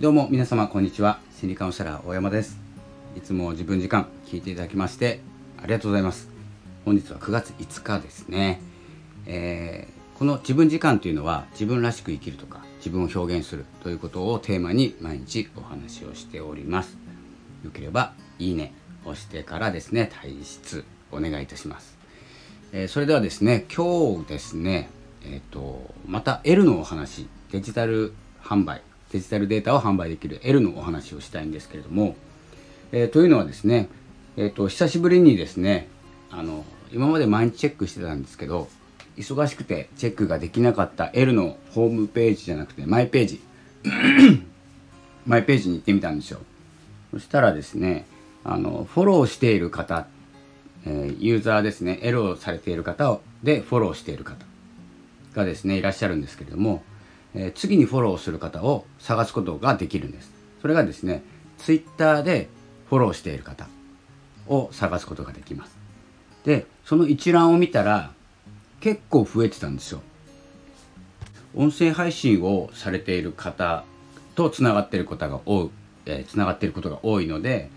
どうも皆様こんにちは。心理カウンセラー大山です。いつも自分時間聞いていただきましてありがとうございます。本日は9月5日ですね、えー、この自分時間というのは自分らしく生きるとか自分を表現するということをテーマに毎日お話をしております。よければいいね押してからですね退出お願いいたします、えー、それではですね今日ですねえっ、ー、とまた L のお話デジタル販売デジタルデータを販売できる L のお話をしたいんですけれども、えー、というのはですね、えーと、久しぶりにですねあの今まで毎日チェックしてたんですけど忙しくてチェックができなかった L のホームページじゃなくてマイページマイページに行ってみたんですよ。そしたらですねあのフォローしている方、え、ユーザーですね L をされている方でフォローしている方がですねいらっしゃるんですけれどもえー、次にフォローする方を探すことができるんです。それがですね、Twitter でフォローしている方を探すことができます。で、その一覧を見たら結構増えてたんですよ。音声配信をされている方とつながっている方が多い、えー、つながっていることが多いので、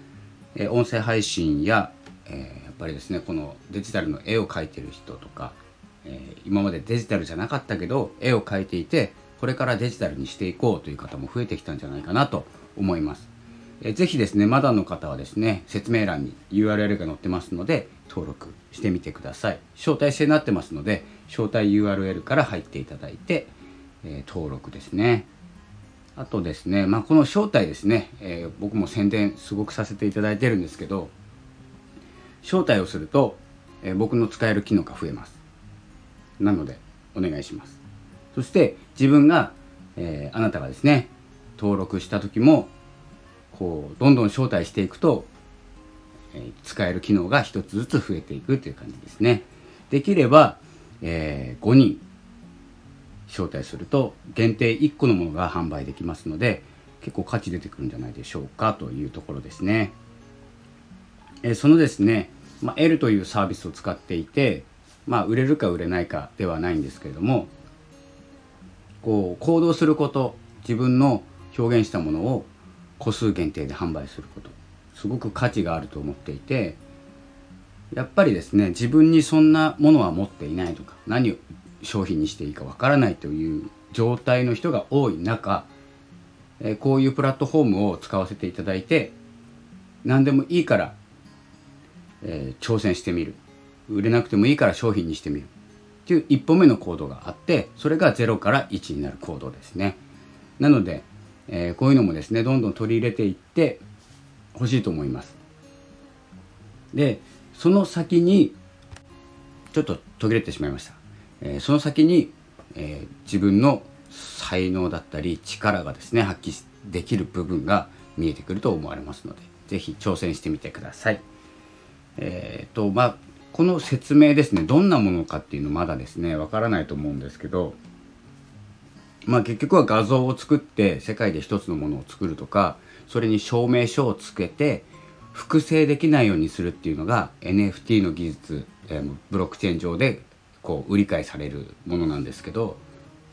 えー、音声配信や、えー、やっぱりですねこのデジタルの絵を描いてる人とか、えー、今までデジタルじゃなかったけど絵を描いていてこれからデジタルにしていこうという方も増えてきたんじゃないかなと思います。えぜひですね、まだの方はですね、説明欄に URL が載ってますので、登録してみてください。招待制になってますので、招待 URL から入っていただいて、えー、登録ですね。あとですね、まあ、この招待ですね、えー、僕も宣伝すごくさせていただいてるんですけど、招待をすると、えー、僕の使える機能が増えます。なので、お願いします。そして自分が、えー、あなたがですね登録した時もこうどんどん招待していくと、えー、使える機能が一つずつ増えていくという感じですね。できれば、えー、5人招待すると限定1個のものが販売できますので結構価値出てくるんじゃないでしょうかというところですね、え、そのですね、まあ、L というサービスを使っていてまあ売れるか売れないかではないんですけれどもこう行動すること自分の表現したものを個数限定で販売すること。すごく価値があると思っていてやっぱりですね自分にそんなものは持っていないとか何を商品にしていいかわからないという状態の人が多い中、えこういうプラットフォームを使わせていただいて何でもいいから、えー、挑戦してみる。売れなくてもいいから商品にしてみる。っていう一歩目の行動があってそれが0から1になる行動ですね。なので、えー、こういうのもですねどんどん取り入れていってほしいと思います。でその先にちょっと途切れてしまいました、えー、その先に、えー、自分の才能だったり力がですね発揮できる部分が見えてくると思われますので是非挑戦してみてください。えっ、とまあこの説明ですねどんなものかっていうのまだですねわからないと思うんですけどまあ結局は画像を作って世界で一つのものを作るとかそれに証明書をつけて複製できないようにするっていうのが NFT の技術、えー、ブロックチェーン上でこう売り買いされるものなんですけど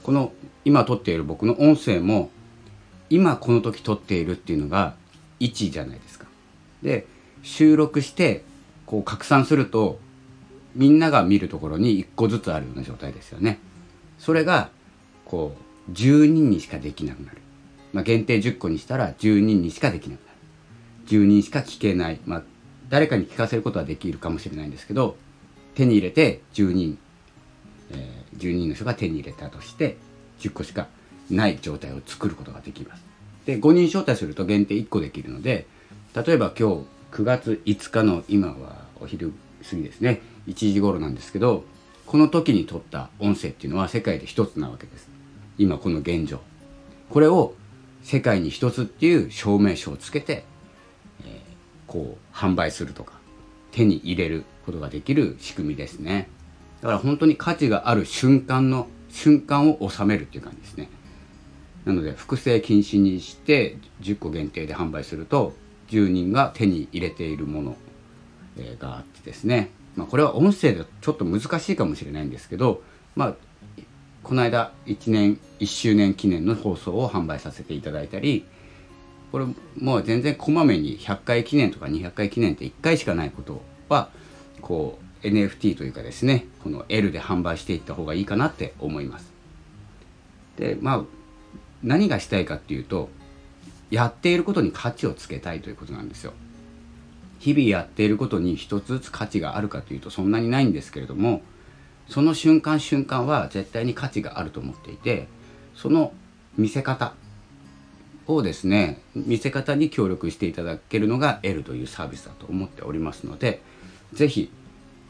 この今撮っている僕の音声も今この時撮っているっていうのが1じゃないですか。で収録してこう拡散するとみんなが見るところに1個ずつあるような状態ですよね。それがこう10人にしかできなくなる。まあ、限定10個にしたら10人にしかできなくなる。10人しか聞けない。まあ、誰かに聞かせることはできるかもしれないんですけど手に入れて10人、えー、10人の人が手に入れたとして10個しかない状態を作ることができます。で5人招待すると限定1個できるので例えば今日9月5日の今はお昼過ぎですね1時頃なんですけどこの時に撮った音声っていうのは世界で一つなわけです。今この現状。これを世界に一つっていう証明書をつけて、えー、こう販売するとか手に入れることができる仕組みですね。だから本当に価値がある瞬間の瞬間を収めるっていう感じですね。なので複製禁止にして10個限定で販売すると10人が手に入れているものがあってですね。まあ、これは音声でちょっと難しいかもしれないんですけど、まあ、この間1年1周年記念の放送を販売させていただいたり、これもう全然こまめに100回記念とか200回記念って1回しかないことはこう NFT というかですねこの L で販売していった方がいいかなって思います。でまあ何がしたいかっていうとやっていることに価値をつけたいということなんですよ。日々やっていることに一つずつ価値があるかというとそんなにないんですけれどもその瞬間瞬間は絶対に価値があると思っていてその見せ方をですね見せ方に協力していただけるのが L というサービスだと思っておりますので是非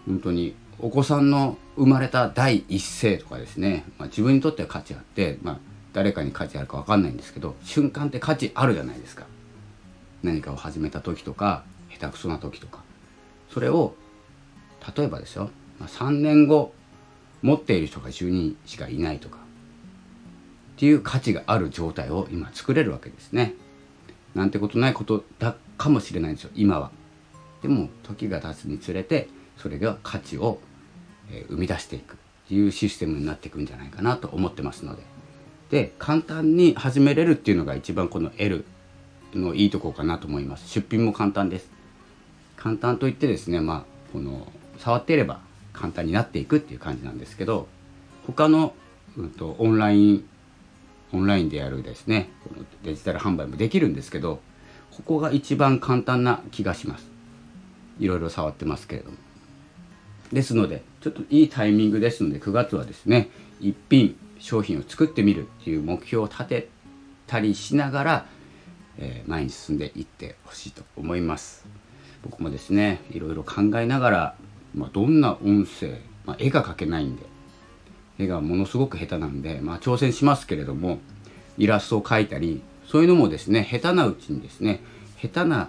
本当にお子さんの生まれた第一声とかですね、まあ、自分にとっては価値あって、まあ、誰かに価値あるか分かんないんですけど瞬間って価値あるじゃないですか。何かを始めた時とか下手くそな時とかそれを例えばですよ、ま、3年後持っている人が10人しかいないとかっていう価値がある状態を今作れるわけですね。なんてことないことだかもしれないんですよ今は。でも時が経つにつれてそれが価値を、生み出していくっていうシステムになっていくんじゃないかなと思ってますので。で簡単に始めれるっていうのが一番この L のいいとこかなと思います。出品も簡単です。簡単といってですねまあこの触っていれば簡単になっていくっていう感じなんですけど他の、うんと、オンラインオンラインでやるですねデジタル販売もできるんですけどここが一番簡単な気がします。いろいろ触ってますけれども。ですのでちょっといいタイミングですので9月はですね一品商品を作ってみるっていう目標を立てたりしながら、えー、前に進んでいってほしいと思います。僕もですねいろいろ考えながら、まあ、どんな音声、まあ、絵が描けないんで絵がものすごく下手なんで、まあ、挑戦しますけれどもイラストを描いたりそういうのもですね下手なうちにですね下手な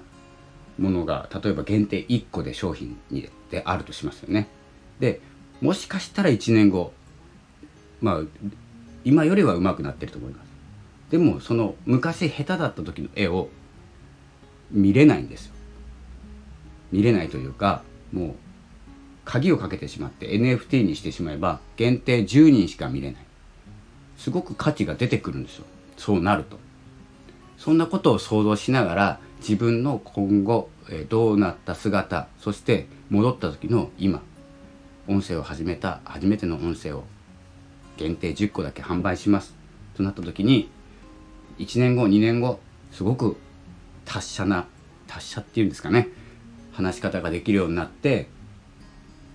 ものが例えば限定1個で商品にであるとしますよね。でもしかしたら1年後まあ今よりは上手くなってると思います。でもその昔下手だった時の絵を見れないんですよ。見れないというかもう鍵をかけてしまって NFT にしてしまえば限定10人しか見れない。すごく価値が出てくるんですよ。そうなると。そんなことを想像しながら自分の今後、えどうなった姿そして戻った時の今音声を始めた初めての音声を限定10個だけ販売します。となった時に1年後2年後すごく達者な達者っていうんですかね。話し方ができるようになって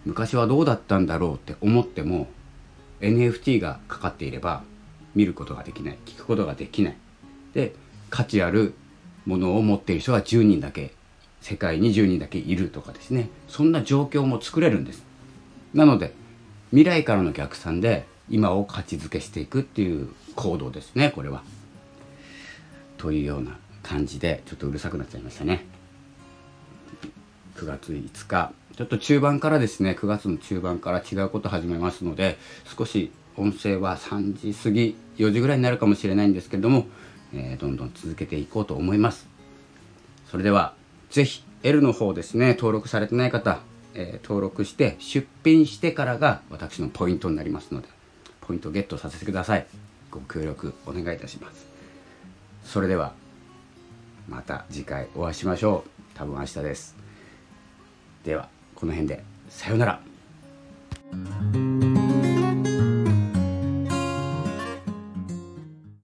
昔はどうだったんだろうって思っても NFT がかかっていれば見ることができない聞くことができない。で価値あるものを持っている人が10人だけ世界に10人だけいるとかですね。そんな状況も作れるんです。なので未来からの逆算で今を価値づけしていくっていう行動ですねこれは。というような感じでちょっとうるさくなっちゃいましたね。9月5日。ちょっと中盤からですね9月の中盤から違うこと始めますので少し音声は3時過ぎ4時ぐらいになるかもしれないんですけれども、えー、どんどん続けていこうと思います。それでは是非 L の方ですね登録されてない方、えー、登録して出品してからが私のポイントになりますのでポイントゲットさせてください。ご協力お願いいたします。それではまた次回お会いしましょう。多分明日です。ではこの辺でさようなら。